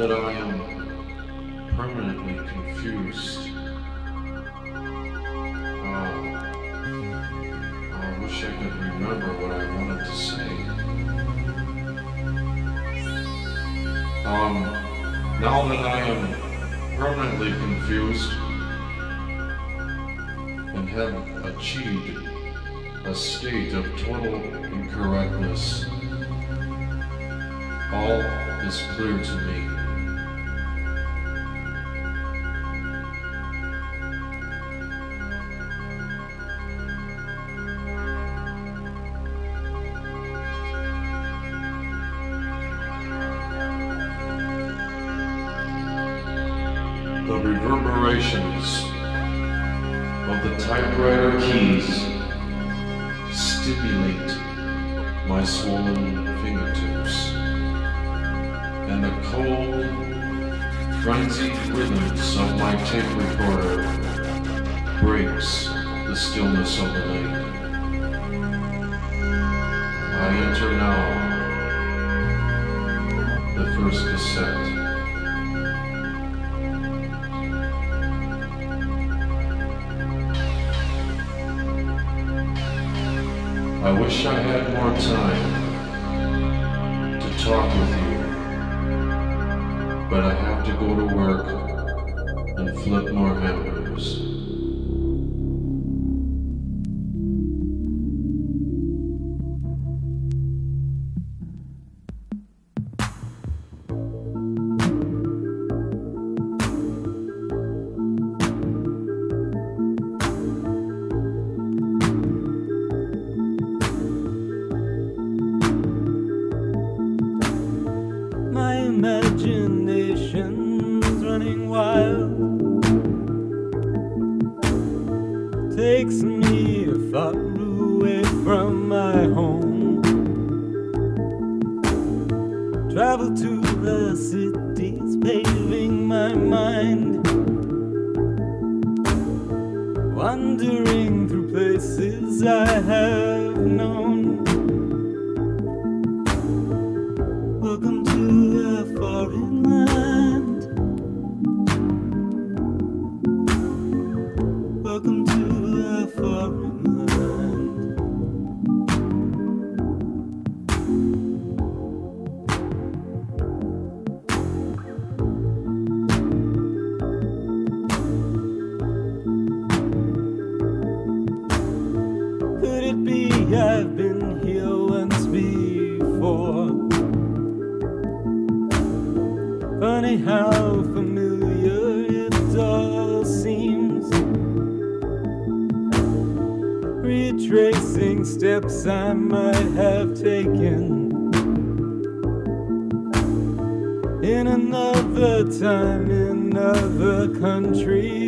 That I am permanently confused, uh, I wish I could remember what I wanted to say. Um, now that I am permanently confused and have achieved a state of total incorrectness, all is clear to me. Enter now the first cassette. I wish I had more time to talk with you, I've been here once before? Funny how familiar it all seems. Retracing steps I might have taken in another time, in other countries.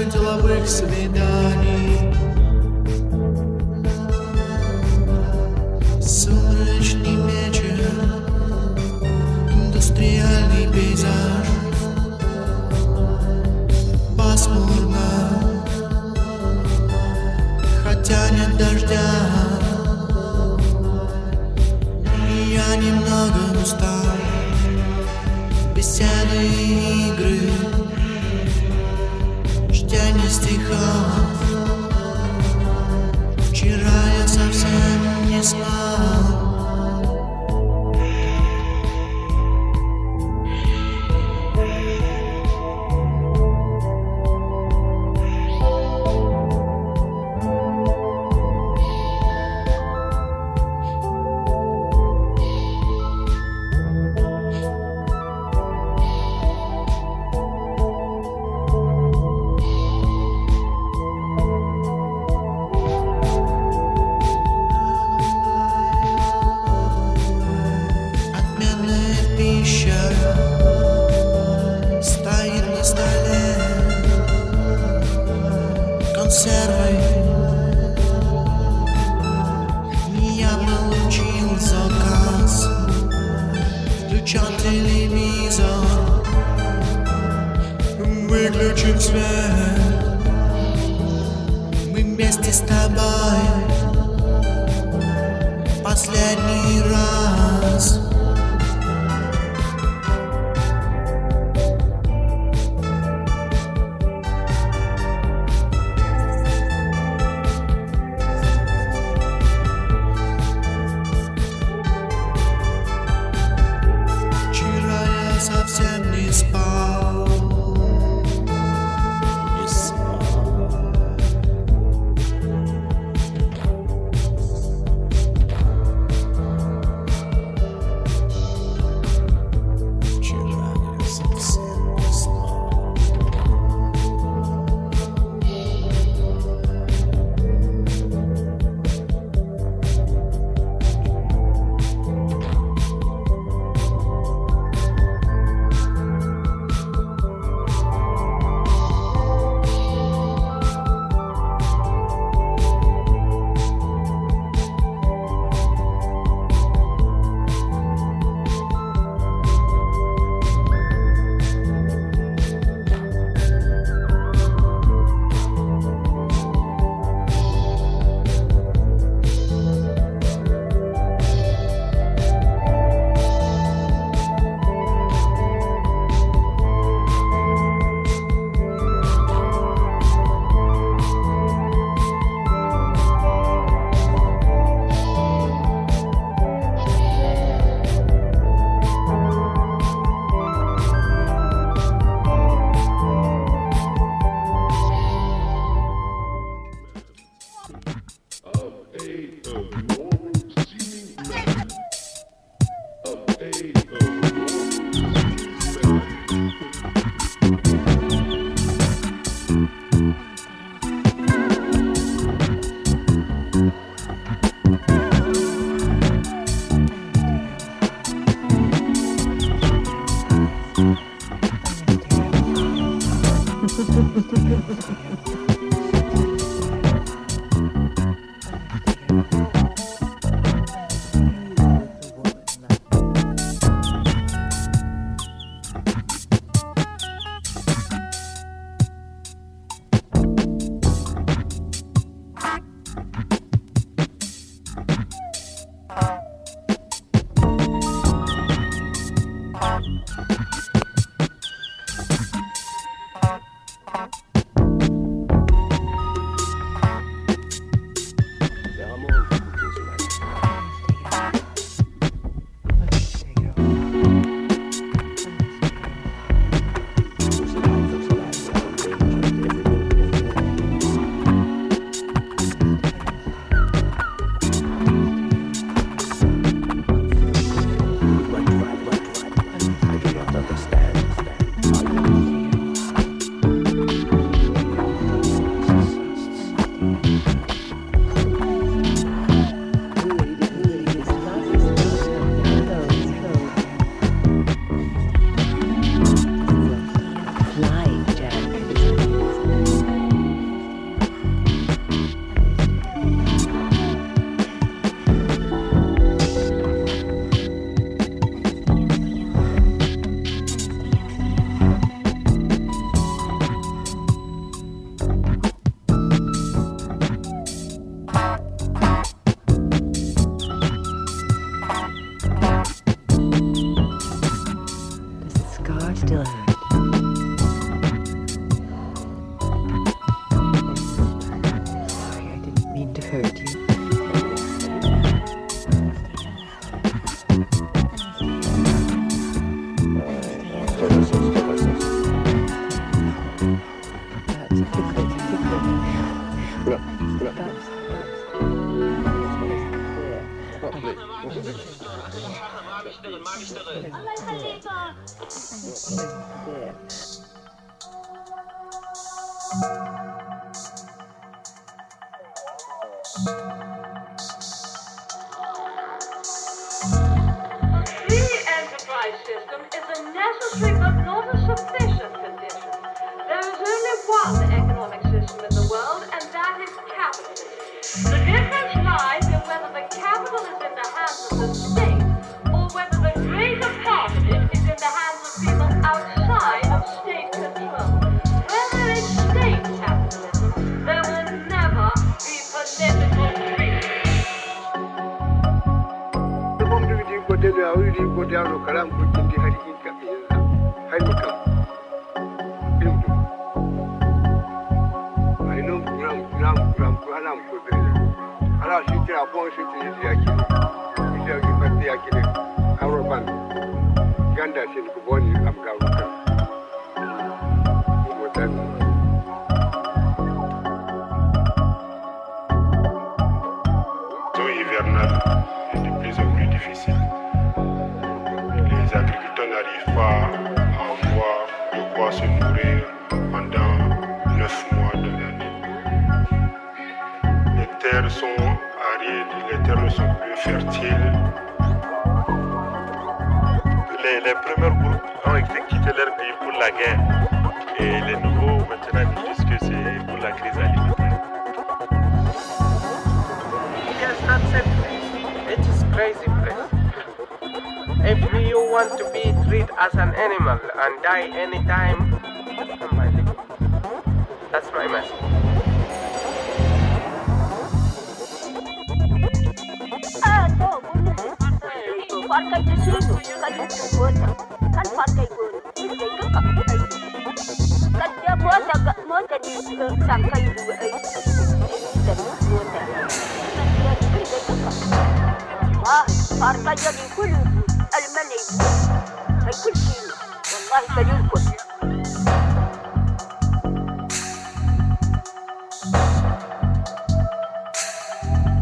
несколько деловых свиданий Still Alors si tu es à bon, je te dis Yakine. Je te dis Yakine. Aroban. Ganda, c'est une bonne amgawa. la guerre. Et les nouveaux, maintenant, disent que c'est pour la crise alimentaire. A. It is crazy place. If you want to be treated as an animal and die anytime, that's my That's my message. Ah, no,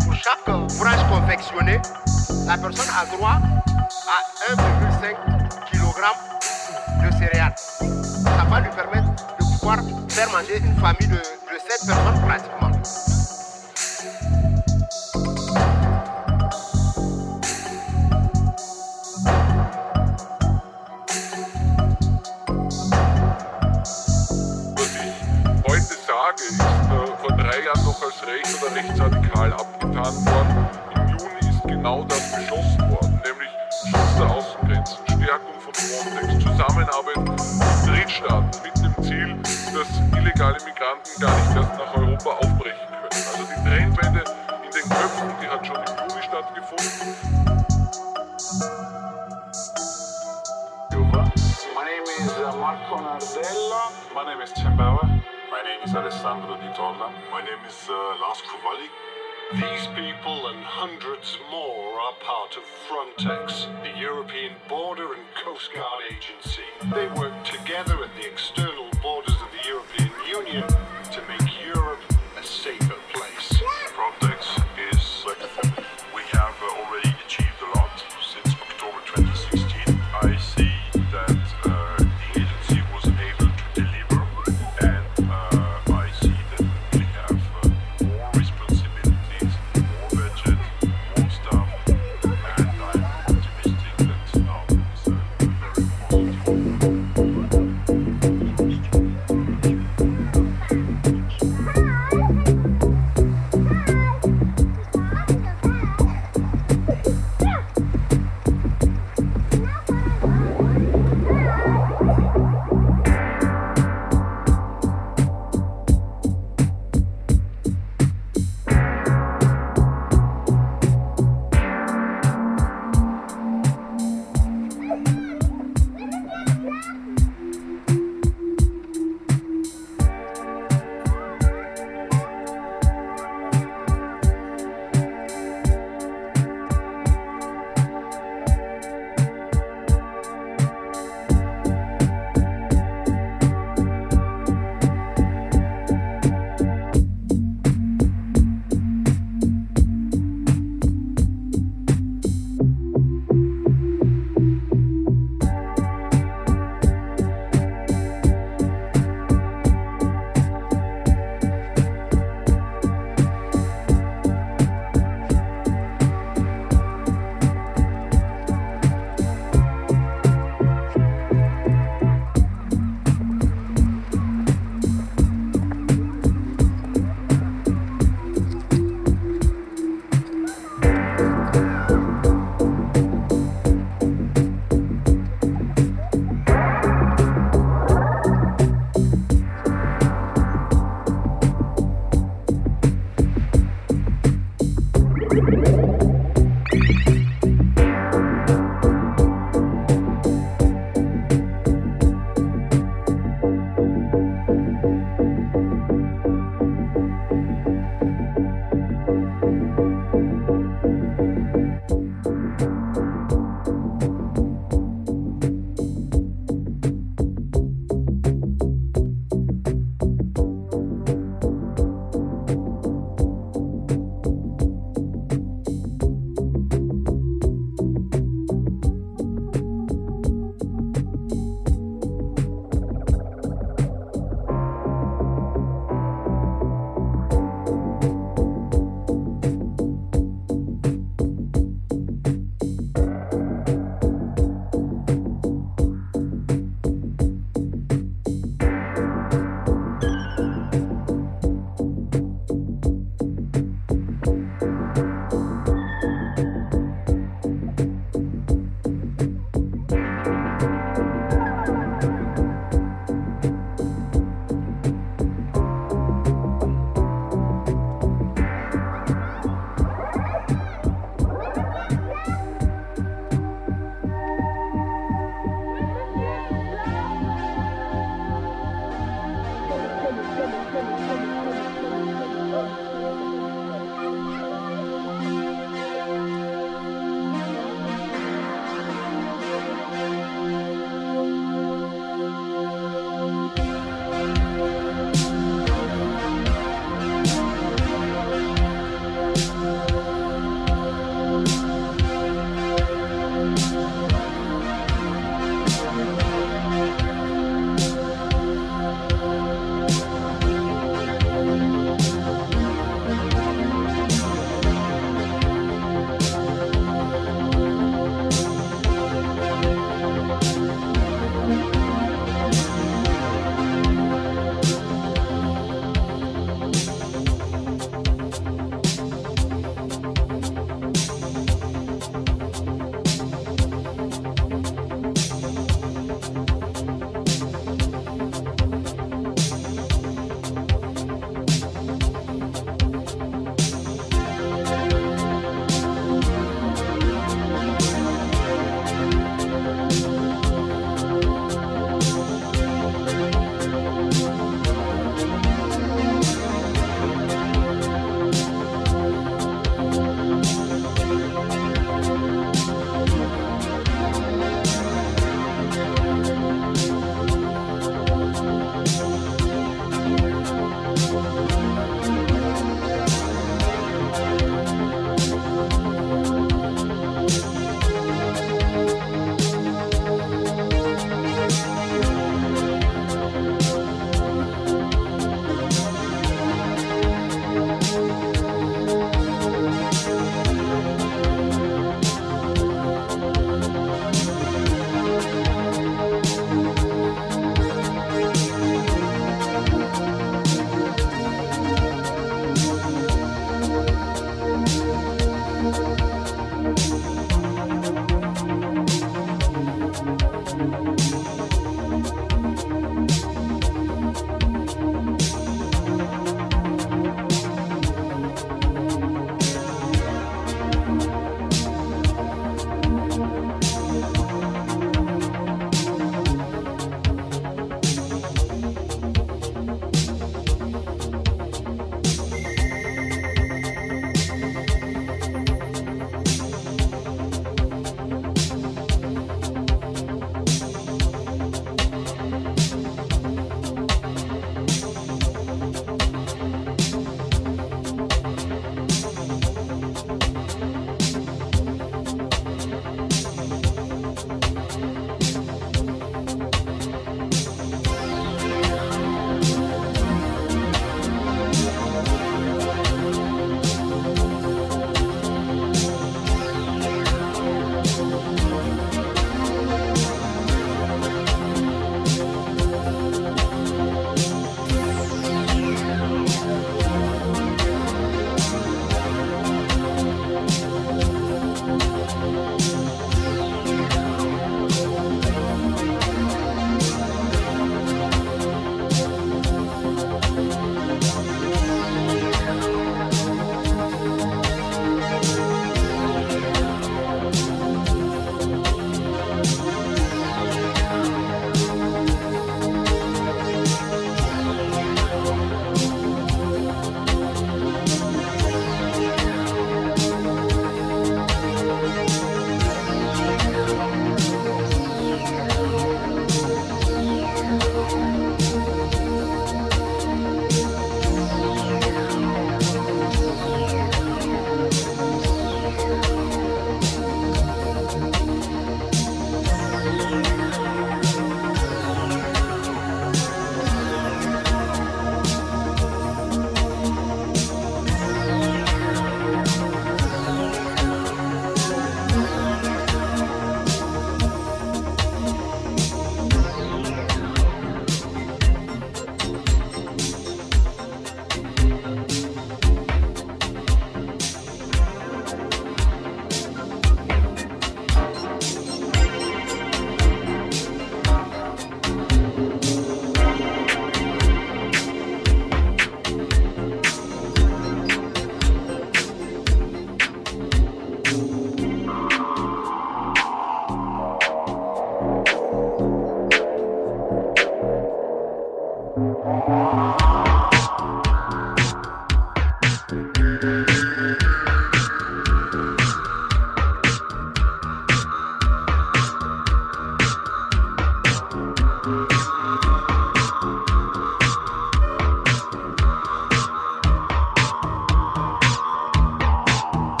Pour chaque branche confectionnée, la personne a droit à 1,5 kg de céréales manger une famille de, de 7 personnes pratiquement. Coast Guard agency. They work